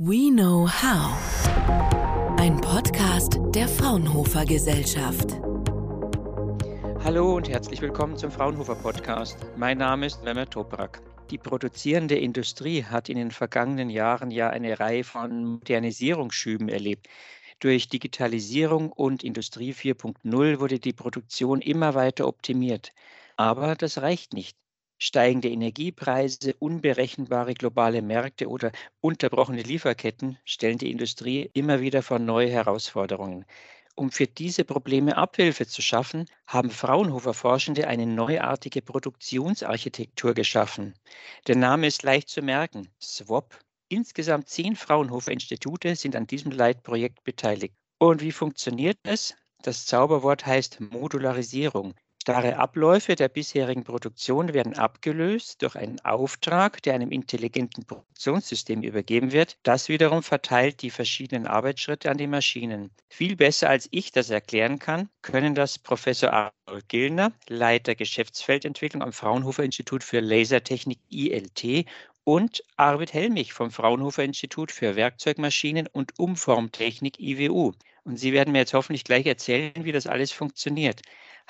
We Know How. Ein Podcast der Fraunhofer Gesellschaft. Hallo und herzlich willkommen zum Fraunhofer Podcast. Mein Name ist Mehmet Toprak. Die produzierende Industrie hat in den vergangenen Jahren ja eine Reihe von Modernisierungsschüben erlebt. Durch Digitalisierung und Industrie 4.0 wurde die Produktion immer weiter optimiert. Aber das reicht nicht. Steigende Energiepreise, unberechenbare globale Märkte oder unterbrochene Lieferketten stellen die Industrie immer wieder vor neue Herausforderungen. Um für diese Probleme Abhilfe zu schaffen, haben Fraunhofer Forschende eine neuartige Produktionsarchitektur geschaffen. Der Name ist leicht zu merken, SWOP. Insgesamt zehn Fraunhofer Institute sind an diesem Leitprojekt beteiligt. Und wie funktioniert es? Das Zauberwort heißt Modularisierung. Starre Abläufe der bisherigen Produktion werden abgelöst durch einen Auftrag, der einem intelligenten Produktionssystem übergeben wird. Das wiederum verteilt die verschiedenen Arbeitsschritte an die Maschinen. Viel besser als ich das erklären kann, können das Professor Arnold Gillner, Leiter Geschäftsfeldentwicklung am Fraunhofer Institut für Lasertechnik ILT und Arvid Helmich vom Fraunhofer Institut für Werkzeugmaschinen und Umformtechnik IWU. Und Sie werden mir jetzt hoffentlich gleich erzählen, wie das alles funktioniert.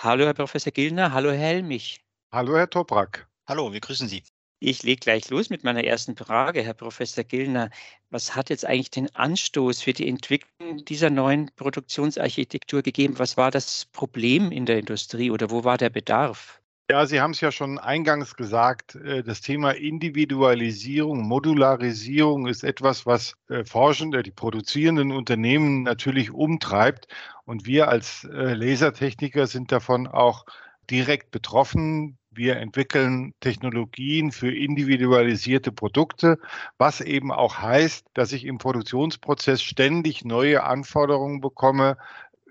Hallo, Herr Professor Gillner. Hallo, Herr Helmich. Hallo, Herr Toprak. Hallo, wir grüßen Sie. Ich lege gleich los mit meiner ersten Frage, Herr Professor Gillner. Was hat jetzt eigentlich den Anstoß für die Entwicklung dieser neuen Produktionsarchitektur gegeben? Was war das Problem in der Industrie oder wo war der Bedarf? Ja, Sie haben es ja schon eingangs gesagt, äh, das Thema Individualisierung, Modularisierung ist etwas, was äh, Forschende, die produzierenden Unternehmen natürlich umtreibt. Und wir als äh, Lasertechniker sind davon auch direkt betroffen. Wir entwickeln Technologien für individualisierte Produkte, was eben auch heißt, dass ich im Produktionsprozess ständig neue Anforderungen bekomme,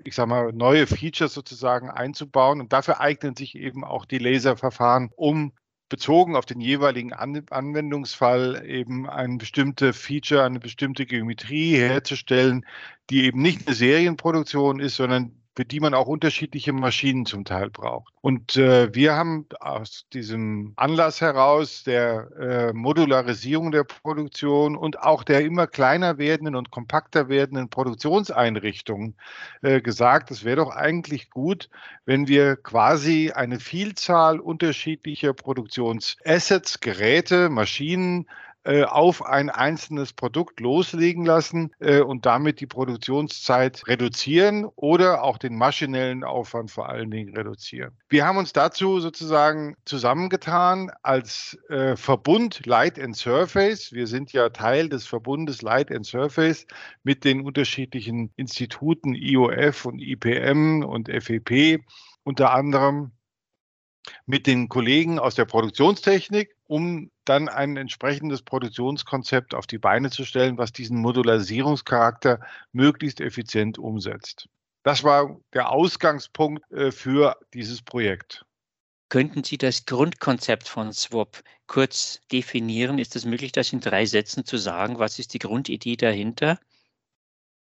ich sage mal, neue Features sozusagen einzubauen. Und dafür eignen sich eben auch die Laserverfahren, um bezogen auf den jeweiligen An Anwendungsfall eben ein bestimmte Feature, eine bestimmte Geometrie herzustellen, die eben nicht eine Serienproduktion ist, sondern für die man auch unterschiedliche Maschinen zum Teil braucht. Und äh, wir haben aus diesem Anlass heraus der äh, Modularisierung der Produktion und auch der immer kleiner werdenden und kompakter werdenden Produktionseinrichtungen äh, gesagt, es wäre doch eigentlich gut, wenn wir quasi eine Vielzahl unterschiedlicher Produktionsassets, Geräte, Maschinen, äh, auf ein einzelnes Produkt loslegen lassen äh, und damit die Produktionszeit reduzieren oder auch den maschinellen Aufwand vor allen Dingen reduzieren. Wir haben uns dazu sozusagen zusammengetan als äh, Verbund Light and Surface. Wir sind ja Teil des Verbundes Light and Surface mit den unterschiedlichen Instituten IOF und IPM und FEP unter anderem mit den Kollegen aus der Produktionstechnik, um dann ein entsprechendes Produktionskonzept auf die Beine zu stellen, was diesen Modularisierungscharakter möglichst effizient umsetzt. Das war der Ausgangspunkt äh, für dieses Projekt. Könnten Sie das Grundkonzept von SWOP kurz definieren? Ist es möglich, das in drei Sätzen zu sagen? Was ist die Grundidee dahinter?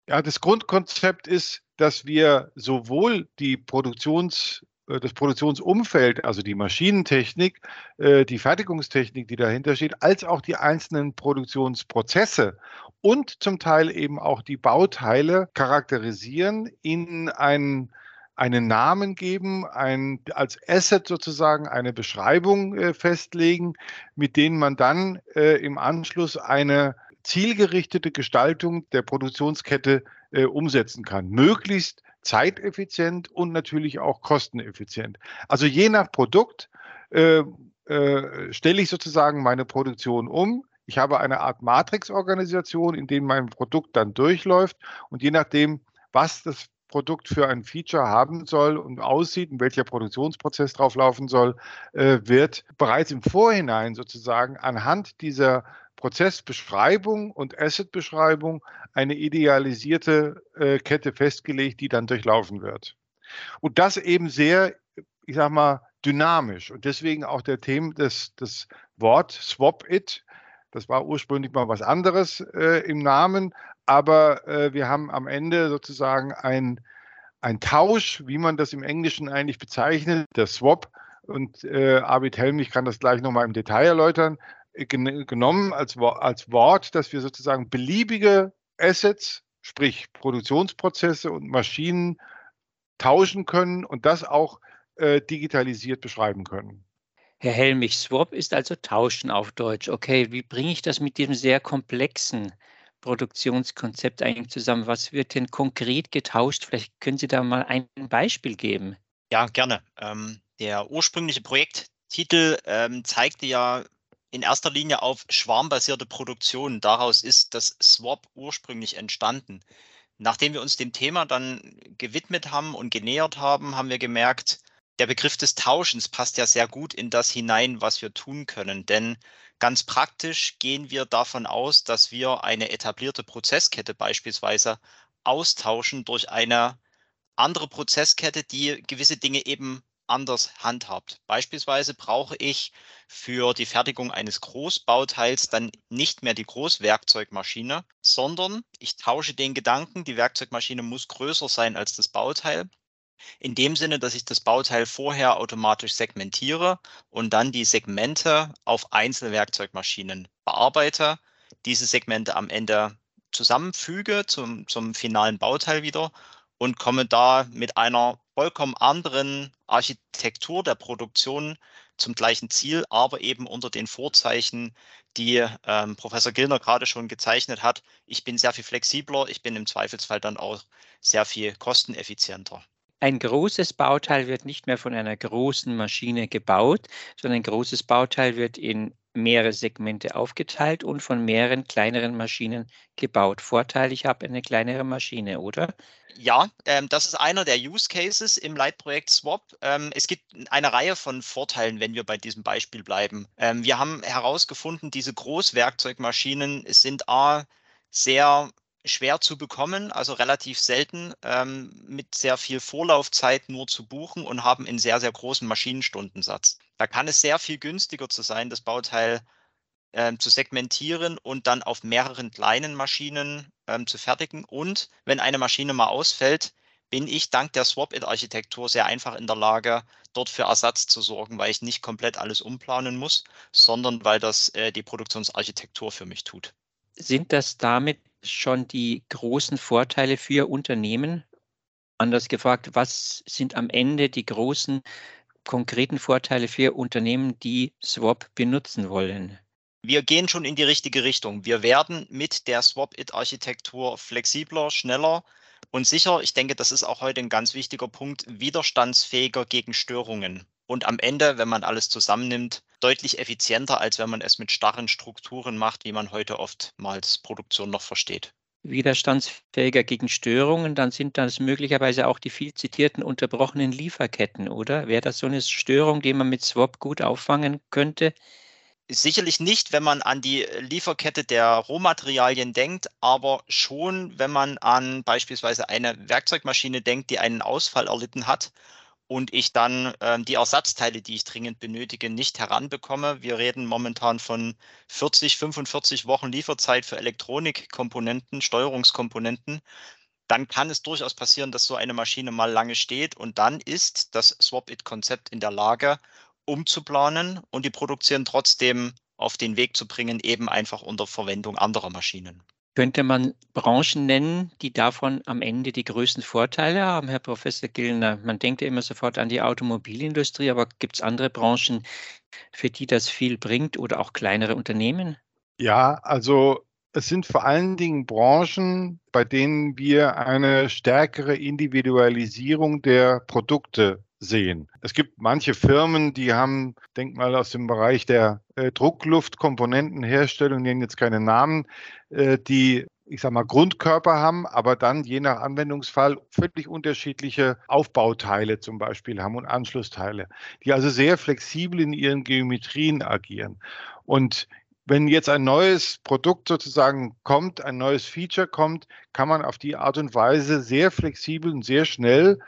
Ja, das Grundkonzept ist, dass wir sowohl die Produktions das Produktionsumfeld, also die Maschinentechnik, äh, die Fertigungstechnik, die dahinter steht, als auch die einzelnen Produktionsprozesse und zum Teil eben auch die Bauteile charakterisieren, in einen einen Namen geben, ein, als Asset sozusagen eine Beschreibung äh, festlegen, mit denen man dann äh, im Anschluss eine zielgerichtete Gestaltung der Produktionskette äh, umsetzen kann. Möglichst zeiteffizient und natürlich auch kosteneffizient. Also je nach Produkt äh, äh, stelle ich sozusagen meine Produktion um. Ich habe eine Art Matrix-Organisation, in dem mein Produkt dann durchläuft und je nachdem, was das Produkt für ein Feature haben soll und aussieht und welcher Produktionsprozess drauf laufen soll, äh, wird bereits im Vorhinein sozusagen anhand dieser Prozessbeschreibung und Assetbeschreibung eine idealisierte äh, Kette festgelegt, die dann durchlaufen wird. Und das eben sehr, ich sag mal, dynamisch. Und deswegen auch der Thema, das, das Wort Swap It. Das war ursprünglich mal was anderes äh, im Namen, aber äh, wir haben am Ende sozusagen ein, ein Tausch, wie man das im Englischen eigentlich bezeichnet, der Swap. Und äh, Arvid Helmich kann das gleich nochmal im Detail erläutern genommen als, als Wort, dass wir sozusagen beliebige Assets, sprich Produktionsprozesse und Maschinen tauschen können und das auch äh, digitalisiert beschreiben können. Herr Helmich, Swap ist also Tauschen auf Deutsch. Okay, wie bringe ich das mit diesem sehr komplexen Produktionskonzept eigentlich zusammen? Was wird denn konkret getauscht? Vielleicht können Sie da mal ein Beispiel geben. Ja, gerne. Ähm, der ursprüngliche Projekttitel ähm, zeigte ja in erster Linie auf schwarmbasierte Produktion. Daraus ist das Swap ursprünglich entstanden. Nachdem wir uns dem Thema dann gewidmet haben und genähert haben, haben wir gemerkt, der Begriff des Tauschens passt ja sehr gut in das hinein, was wir tun können. Denn ganz praktisch gehen wir davon aus, dass wir eine etablierte Prozesskette beispielsweise austauschen durch eine andere Prozesskette, die gewisse Dinge eben anders handhabt. Beispielsweise brauche ich für die Fertigung eines Großbauteils dann nicht mehr die Großwerkzeugmaschine, sondern ich tausche den Gedanken, die Werkzeugmaschine muss größer sein als das Bauteil in dem Sinne, dass ich das Bauteil vorher automatisch segmentiere und dann die Segmente auf Einzelwerkzeugmaschinen bearbeite, diese Segmente am Ende zusammenfüge zum, zum finalen Bauteil wieder und komme da mit einer vollkommen anderen Architektur der Produktion zum gleichen Ziel, aber eben unter den Vorzeichen, die ähm, Professor Gilner gerade schon gezeichnet hat. Ich bin sehr viel flexibler, ich bin im Zweifelsfall dann auch sehr viel kosteneffizienter. Ein großes Bauteil wird nicht mehr von einer großen Maschine gebaut, sondern ein großes Bauteil wird in mehrere Segmente aufgeteilt und von mehreren kleineren Maschinen gebaut. Vorteil, ich habe eine kleinere Maschine, oder? Ja, ähm, das ist einer der Use Cases im Leitprojekt Swap. Ähm, es gibt eine Reihe von Vorteilen, wenn wir bei diesem Beispiel bleiben. Ähm, wir haben herausgefunden, diese Großwerkzeugmaschinen sind A, sehr schwer zu bekommen, also relativ selten, ähm, mit sehr viel Vorlaufzeit nur zu buchen und haben einen sehr, sehr großen Maschinenstundensatz. Da kann es sehr viel günstiger zu sein, das Bauteil ähm, zu segmentieren und dann auf mehreren kleinen Maschinen ähm, zu fertigen. Und wenn eine Maschine mal ausfällt, bin ich dank der Swap-It-Architektur sehr einfach in der Lage, dort für Ersatz zu sorgen, weil ich nicht komplett alles umplanen muss, sondern weil das äh, die Produktionsarchitektur für mich tut. Sind das damit schon die großen Vorteile für Unternehmen? Anders gefragt, was sind am Ende die großen konkreten Vorteile für Unternehmen, die Swap benutzen wollen? Wir gehen schon in die richtige Richtung. Wir werden mit der Swap-It-Architektur flexibler, schneller und sicher, ich denke, das ist auch heute ein ganz wichtiger Punkt, widerstandsfähiger gegen Störungen. Und am Ende, wenn man alles zusammennimmt, deutlich effizienter, als wenn man es mit starren Strukturen macht, wie man heute oftmals Produktion noch versteht. Widerstandsfähiger gegen Störungen, dann sind das möglicherweise auch die viel zitierten unterbrochenen Lieferketten, oder? Wäre das so eine Störung, die man mit Swap gut auffangen könnte? Sicherlich nicht, wenn man an die Lieferkette der Rohmaterialien denkt, aber schon, wenn man an beispielsweise eine Werkzeugmaschine denkt, die einen Ausfall erlitten hat und ich dann äh, die Ersatzteile, die ich dringend benötige, nicht heranbekomme. Wir reden momentan von 40, 45 Wochen Lieferzeit für Elektronikkomponenten, Steuerungskomponenten. Dann kann es durchaus passieren, dass so eine Maschine mal lange steht und dann ist das Swap-It-Konzept in der Lage, umzuplanen und die Produktion trotzdem auf den Weg zu bringen, eben einfach unter Verwendung anderer Maschinen. Könnte man Branchen nennen, die davon am Ende die größten Vorteile haben, Herr Professor Gillner? Man denkt ja immer sofort an die Automobilindustrie, aber gibt es andere Branchen, für die das viel bringt oder auch kleinere Unternehmen? Ja, also es sind vor allen Dingen Branchen, bei denen wir eine stärkere Individualisierung der Produkte sehen. Es gibt manche Firmen, die haben, denk mal aus dem Bereich der äh, Druckluftkomponentenherstellung, nennen jetzt keine Namen, äh, die ich sag mal, Grundkörper haben, aber dann je nach Anwendungsfall völlig unterschiedliche Aufbauteile zum Beispiel haben und Anschlussteile, die also sehr flexibel in ihren Geometrien agieren. Und wenn jetzt ein neues Produkt sozusagen kommt, ein neues Feature kommt, kann man auf die Art und Weise sehr flexibel und sehr schnell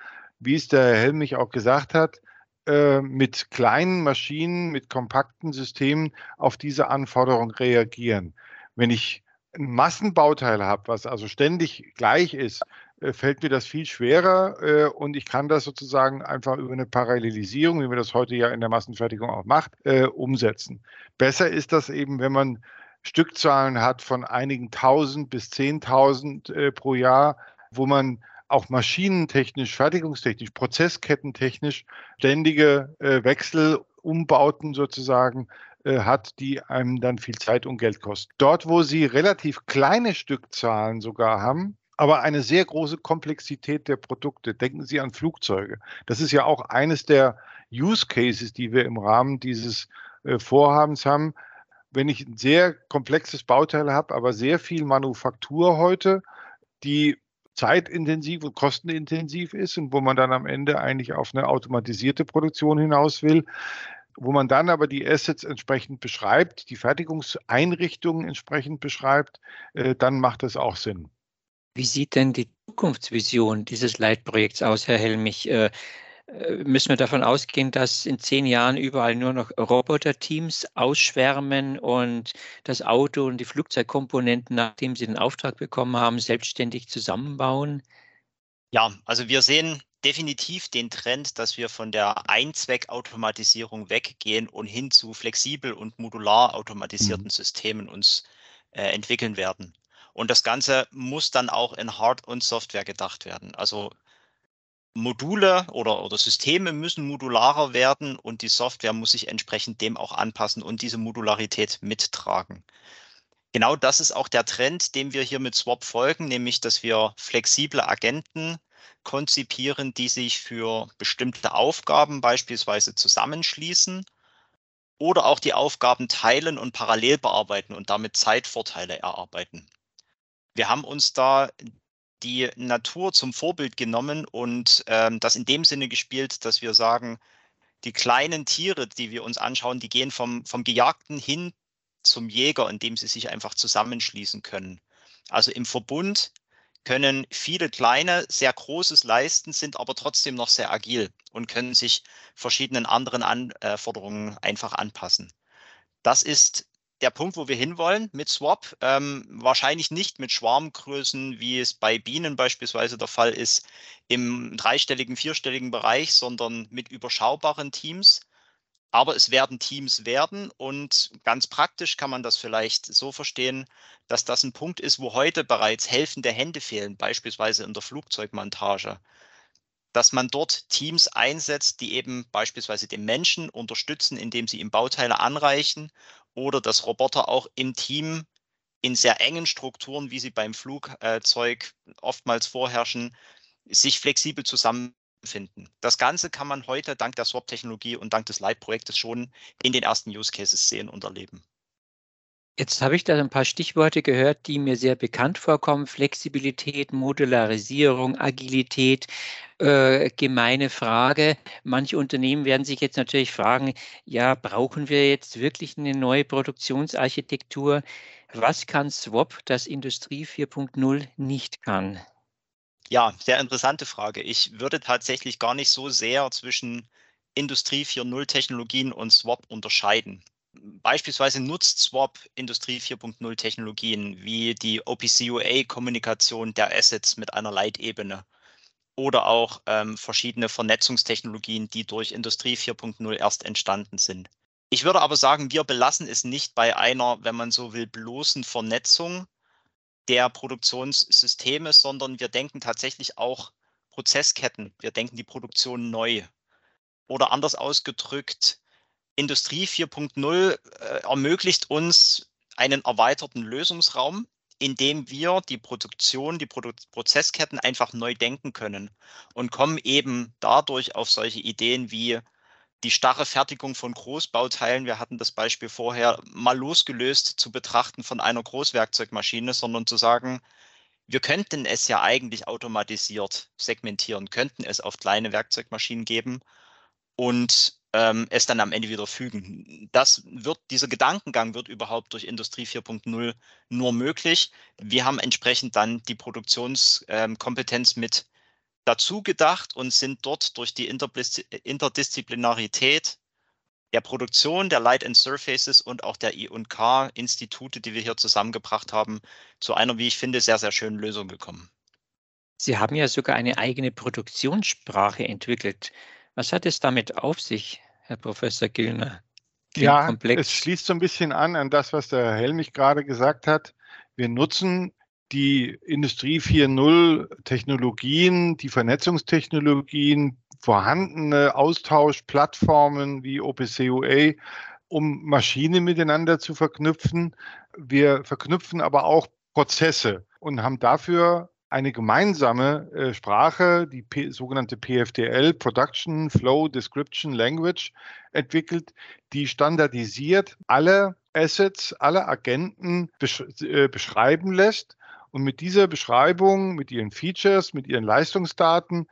wie es der Herr Helmich auch gesagt hat, äh, mit kleinen Maschinen, mit kompakten Systemen auf diese Anforderung reagieren. Wenn ich ein Massenbauteil habe, was also ständig gleich ist, äh, fällt mir das viel schwerer äh, und ich kann das sozusagen einfach über eine Parallelisierung, wie man das heute ja in der Massenfertigung auch macht, umsetzen. Besser ist das eben, wenn man Stückzahlen hat von einigen tausend bis zehntausend pro Jahr, wo man auch maschinentechnisch, fertigungstechnisch, prozesskettentechnisch ständige äh, Wechselumbauten sozusagen äh, hat, die einem dann viel Zeit und Geld kosten. Dort, wo Sie relativ kleine Stückzahlen sogar haben, aber eine sehr große Komplexität der Produkte. Denken Sie an Flugzeuge. Das ist ja auch eines der Use Cases, die wir im Rahmen dieses äh, Vorhabens haben. Wenn ich ein sehr komplexes Bauteil habe, aber sehr viel Manufaktur heute, die zeitintensiv und kostenintensiv ist und wo man dann am Ende eigentlich auf eine automatisierte Produktion hinaus will, wo man dann aber die Assets entsprechend beschreibt, die Fertigungseinrichtungen entsprechend beschreibt, äh, dann macht das auch Sinn. Wie sieht denn die Zukunftsvision dieses Leitprojekts aus, Herr Helmich? Äh, müssen wir davon ausgehen, dass in zehn Jahren überall nur noch Roboterteams ausschwärmen und das Auto und die Flugzeugkomponenten, nachdem sie den Auftrag bekommen haben, selbstständig zusammenbauen? Ja, also wir sehen definitiv den Trend, dass wir von der Einzweckautomatisierung weggehen und hin zu flexibel und modular automatisierten mhm. Systemen uns äh, entwickeln werden. Und das Ganze muss dann auch in Hard- und Software gedacht werden. Also Module oder, oder Systeme müssen modularer werden und die Software muss sich entsprechend dem auch anpassen und diese Modularität mittragen. Genau das ist auch der Trend, dem wir hier mit Swap folgen, nämlich dass wir flexible Agenten konzipieren, die sich für bestimmte Aufgaben beispielsweise zusammenschließen oder auch die Aufgaben teilen und parallel bearbeiten und damit Zeitvorteile erarbeiten. Wir haben uns da die Natur zum Vorbild genommen und ähm, das in dem Sinne gespielt, dass wir sagen, die kleinen Tiere, die wir uns anschauen, die gehen vom, vom Gejagten hin zum Jäger, indem sie sich einfach zusammenschließen können. Also im Verbund können viele kleine sehr Großes leisten, sind aber trotzdem noch sehr agil und können sich verschiedenen anderen Anforderungen einfach anpassen. Das ist der Punkt, wo wir hinwollen mit Swap. Ähm, wahrscheinlich nicht mit Schwarmgrößen, wie es bei Bienen beispielsweise der Fall ist, im dreistelligen, vierstelligen Bereich, sondern mit überschaubaren Teams. Aber es werden Teams werden und ganz praktisch kann man das vielleicht so verstehen, dass das ein Punkt ist, wo heute bereits helfende Hände fehlen, beispielsweise in der Flugzeugmontage dass man dort Teams einsetzt, die eben beispielsweise den Menschen unterstützen, indem sie ihm Bauteile anreichen oder dass Roboter auch im Team in sehr engen Strukturen, wie sie beim Flugzeug oftmals vorherrschen, sich flexibel zusammenfinden. Das Ganze kann man heute dank der Swap-Technologie und dank des Leitprojektes schon in den ersten Use Cases sehen und erleben. Jetzt habe ich da ein paar Stichworte gehört, die mir sehr bekannt vorkommen. Flexibilität, Modularisierung, Agilität. Äh, gemeine Frage. Manche Unternehmen werden sich jetzt natürlich fragen, ja, brauchen wir jetzt wirklich eine neue Produktionsarchitektur? Was kann Swap, das Industrie 4.0 nicht kann? Ja, sehr interessante Frage. Ich würde tatsächlich gar nicht so sehr zwischen Industrie 4.0 Technologien und Swap unterscheiden. Beispielsweise nutzt Swap Industrie 4.0 Technologien wie die OPC-UA-Kommunikation der Assets mit einer Leitebene oder auch ähm, verschiedene Vernetzungstechnologien, die durch Industrie 4.0 erst entstanden sind. Ich würde aber sagen, wir belassen es nicht bei einer, wenn man so will, bloßen Vernetzung der Produktionssysteme, sondern wir denken tatsächlich auch Prozessketten. Wir denken die Produktion neu. Oder anders ausgedrückt, Industrie 4.0 äh, ermöglicht uns einen erweiterten Lösungsraum, in dem wir die Produktion, die Produ Prozessketten einfach neu denken können und kommen eben dadurch auf solche Ideen wie die starre Fertigung von Großbauteilen. Wir hatten das Beispiel vorher mal losgelöst zu betrachten von einer Großwerkzeugmaschine, sondern zu sagen, wir könnten es ja eigentlich automatisiert segmentieren, könnten es auf kleine Werkzeugmaschinen geben und ähm, es dann am Ende wieder fügen. Das wird, dieser Gedankengang wird überhaupt durch Industrie 4.0 nur möglich. Wir haben entsprechend dann die Produktionskompetenz ähm, mit dazu gedacht und sind dort durch die Interdisziplinarität der Produktion der Light and Surfaces und auch der I&K-Institute, die wir hier zusammengebracht haben, zu einer, wie ich finde, sehr, sehr schönen Lösung gekommen. Sie haben ja sogar eine eigene Produktionssprache entwickelt. Was hat es damit auf sich, Herr Professor Gillner? Klingt ja, komplex. es schließt so ein bisschen an an das, was der Helmich gerade gesagt hat. Wir nutzen die Industrie 4.0 Technologien, die Vernetzungstechnologien, vorhandene Austauschplattformen wie OPCUA, um Maschinen miteinander zu verknüpfen. Wir verknüpfen aber auch Prozesse und haben dafür eine gemeinsame äh, Sprache, die P sogenannte PFDL, Production Flow Description Language, entwickelt, die standardisiert alle Assets, alle Agenten besch äh, beschreiben lässt. Und mit dieser Beschreibung, mit ihren Features, mit ihren Leistungsdaten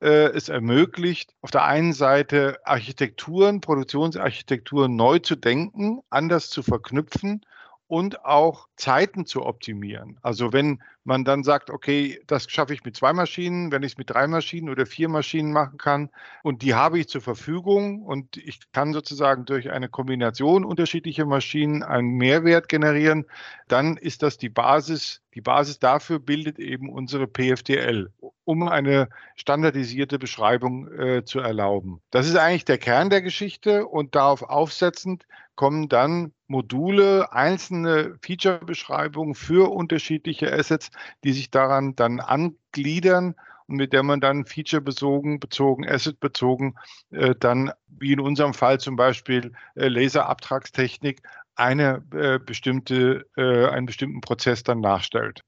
äh, es ermöglicht, auf der einen Seite Architekturen, Produktionsarchitekturen neu zu denken, anders zu verknüpfen und auch Zeiten zu optimieren. Also wenn man dann sagt, okay, das schaffe ich mit zwei Maschinen, wenn ich es mit drei Maschinen oder vier Maschinen machen kann und die habe ich zur Verfügung und ich kann sozusagen durch eine Kombination unterschiedlicher Maschinen einen Mehrwert generieren, dann ist das die Basis. Die Basis dafür bildet eben unsere PFDL, um eine standardisierte Beschreibung äh, zu erlauben. Das ist eigentlich der Kern der Geschichte und darauf aufsetzend kommen dann Module, einzelne Feature-Beschreibungen für unterschiedliche Assets, die sich daran dann angliedern und mit der man dann feature-bezogen, bezogen, asset-bezogen, äh, dann wie in unserem Fall zum Beispiel äh, Laserabtragstechnik eine äh, bestimmte, äh, einen bestimmten Prozess dann nachstellt.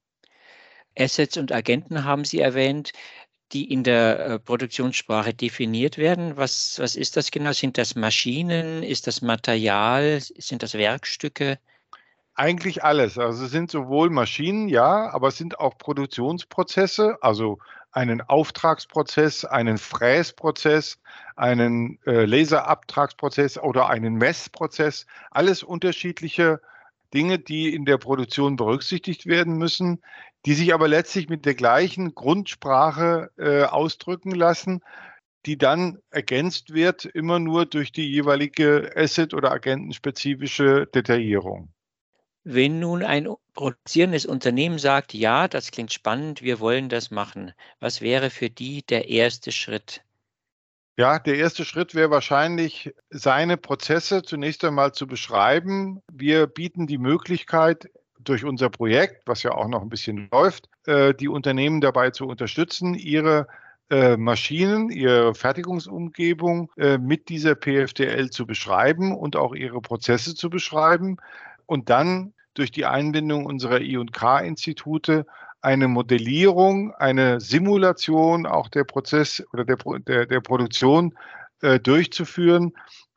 Assets und Agenten haben Sie erwähnt die in der äh, Produktionssprache definiert werden. Was, was ist das genau? Sind das Maschinen? Ist das Material? Sind das Werkstücke? Eigentlich alles. Also es sind sowohl Maschinen, ja, aber es sind auch Produktionsprozesse, also einen Auftragsprozess, einen Fräsprozess, einen äh, Laserabtragsprozess oder einen Messprozess. Alles unterschiedliche Dinge, die in der Produktion berücksichtigt werden müssen, die sich aber letztlich mit der gleichen Grundsprache äh, ausdrücken lassen, die dann ergänzt wird immer nur durch die jeweilige Asset- oder agentenspezifische Detaillierung. Wenn nun ein produzierendes Unternehmen sagt, ja, das klingt spannend, wir wollen das machen, was wäre für die der erste Schritt? Ja, der erste Schritt wäre wahrscheinlich, seine Prozesse zunächst einmal zu beschreiben. Wir bieten die Möglichkeit, durch unser Projekt, was ja auch noch ein bisschen läuft, äh, die Unternehmen dabei zu unterstützen, ihre äh, Maschinen, ihre Fertigungsumgebung äh, mit dieser PFDL zu beschreiben und auch ihre Prozesse zu beschreiben und dann durch die Einbindung unserer I&K-Institute eine Modellierung, eine Simulation auch der Prozess oder der, der, der Produktion äh, durchzuführen,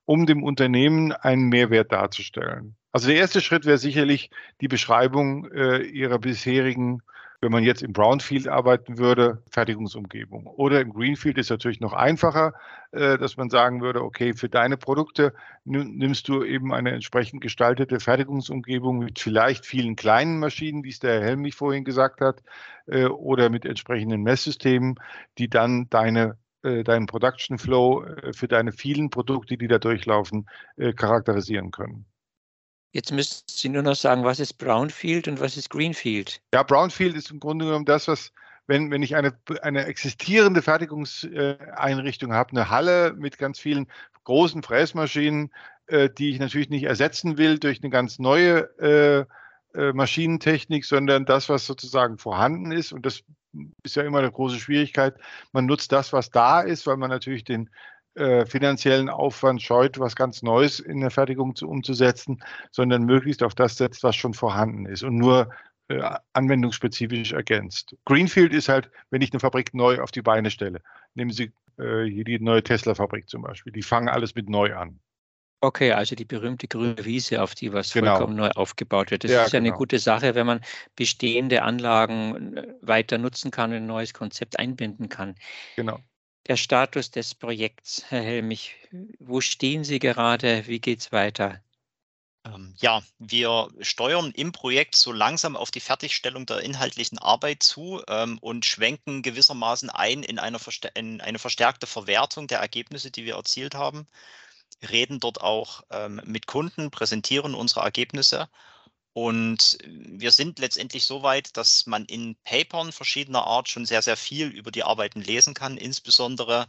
um dem Unternehmen einen Mehrwert darzustellen. Also der erste Schritt wäre sicherlich die Beschreibung äh, Ihrer bisherigen, wenn man jetzt im Brownfield arbeiten würde, Fertigungsumgebung. Oder im Greenfield ist natürlich noch einfacher, äh, dass man sagen würde, okay, für deine Produkte nimmst du eben eine entsprechend gestaltete Fertigungsumgebung mit vielleicht vielen kleinen Maschinen, wie es der Herr Helmich vorhin gesagt hat, äh, oder mit entsprechenden Messsystemen, die dann deine äh, deinen Production Flow für deine vielen Produkte, die da durchlaufen, charakterisieren können. Jetzt müssten Sie nur noch sagen, was ist Brownfield und was ist Greenfield? Ja, Brownfield ist im Grunde genommen das, was, wenn, wenn ich eine, eine existierende Fertigungseinrichtung habe, eine Halle mit ganz vielen großen Fräsmaschinen, äh, die ich natürlich nicht ersetzen will durch eine ganz neue äh, äh, Maschinentechnik, sondern das, was sozusagen vorhanden ist. Und das ist ja immer eine große Schwierigkeit. Man nutzt das, was da ist, weil man natürlich den äh, finanziellen Aufwand scheut, was ganz Neues in der Fertigung zu, umzusetzen, sondern möglichst auf das setzt, was schon vorhanden ist und nur äh, anwendungsspezifisch ergänzt. Greenfield ist halt, wenn ich eine Fabrik neu auf die Beine stelle. Nehmen Sie äh, hier die neue Tesla-Fabrik zum Beispiel. Die fangen alles mit neu an. Okay, also die berühmte grüne Wiese, auf die was genau. vollkommen neu aufgebaut wird. Das ja, ist ja genau. eine gute Sache, wenn man bestehende Anlagen äh, weiter nutzen kann und ein neues Konzept einbinden kann. Genau der Status des Projekts, Herr Helmich? Wo stehen Sie gerade? Wie geht es weiter? Ähm, ja, wir steuern im Projekt so langsam auf die Fertigstellung der inhaltlichen Arbeit zu ähm, und schwenken gewissermaßen ein in eine, in eine, verstärkte Verwertung der Ergebnisse, die wir erzielt haben. Reden dort auch ähm, mit Kunden, präsentieren unsere Ergebnisse Und wir sind letztendlich so weit, dass man in Papern verschiedener Art schon sehr, sehr viel über die Arbeiten lesen kann. Insbesondere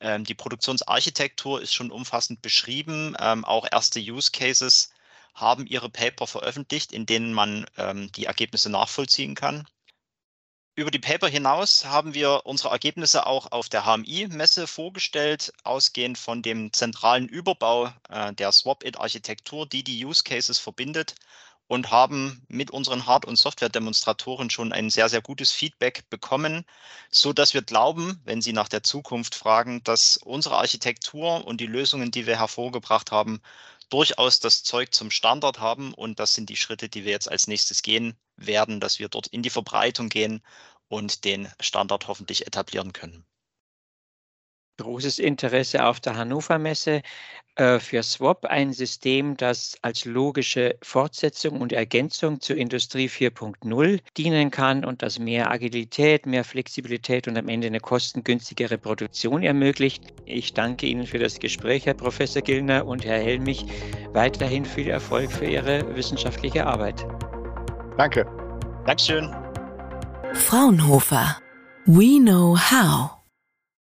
ähm, die Produktionsarchitektur ist schon umfassend beschrieben. Ähm, auch erste Use Cases haben ihre Paper veröffentlicht, in denen man ähm, die Ergebnisse nachvollziehen kann. Über die Paper hinaus haben wir unsere Ergebnisse auch auf der HMI-Messe vorgestellt, ausgehend von dem zentralen Überbau äh, der Swap-It-Architektur, die die Use Cases verbindet und haben mit unseren Hard- und Software-Demonstratoren schon ein sehr, sehr gutes Feedback bekommen, so dass wir glauben, wenn Sie nach der Zukunft fragen, dass unsere Architektur und die Lösungen, die wir hervorgebracht haben, durchaus das Zeug zum Standard haben. Und das sind die Schritte, die wir jetzt als nächstes gehen werden, dass wir dort in die Verbreitung gehen und den Standard hoffentlich etablieren können. Großes Interesse auf der Hannover Messe äh, für Swap, ein System, das als logische Fortsetzung und Ergänzung zur Industrie 4.0 dienen kann und das mehr Agilität, mehr Flexibilität und am Ende eine kostengünstigere Produktion ermöglicht. Ich danke Ihnen für das Gespräch, Herr Professor Gillner und Herr Helmich. Weiterhin viel Erfolg für Ihre wissenschaftliche Arbeit. Danke. Dankeschön. Fraunhofer. We know how.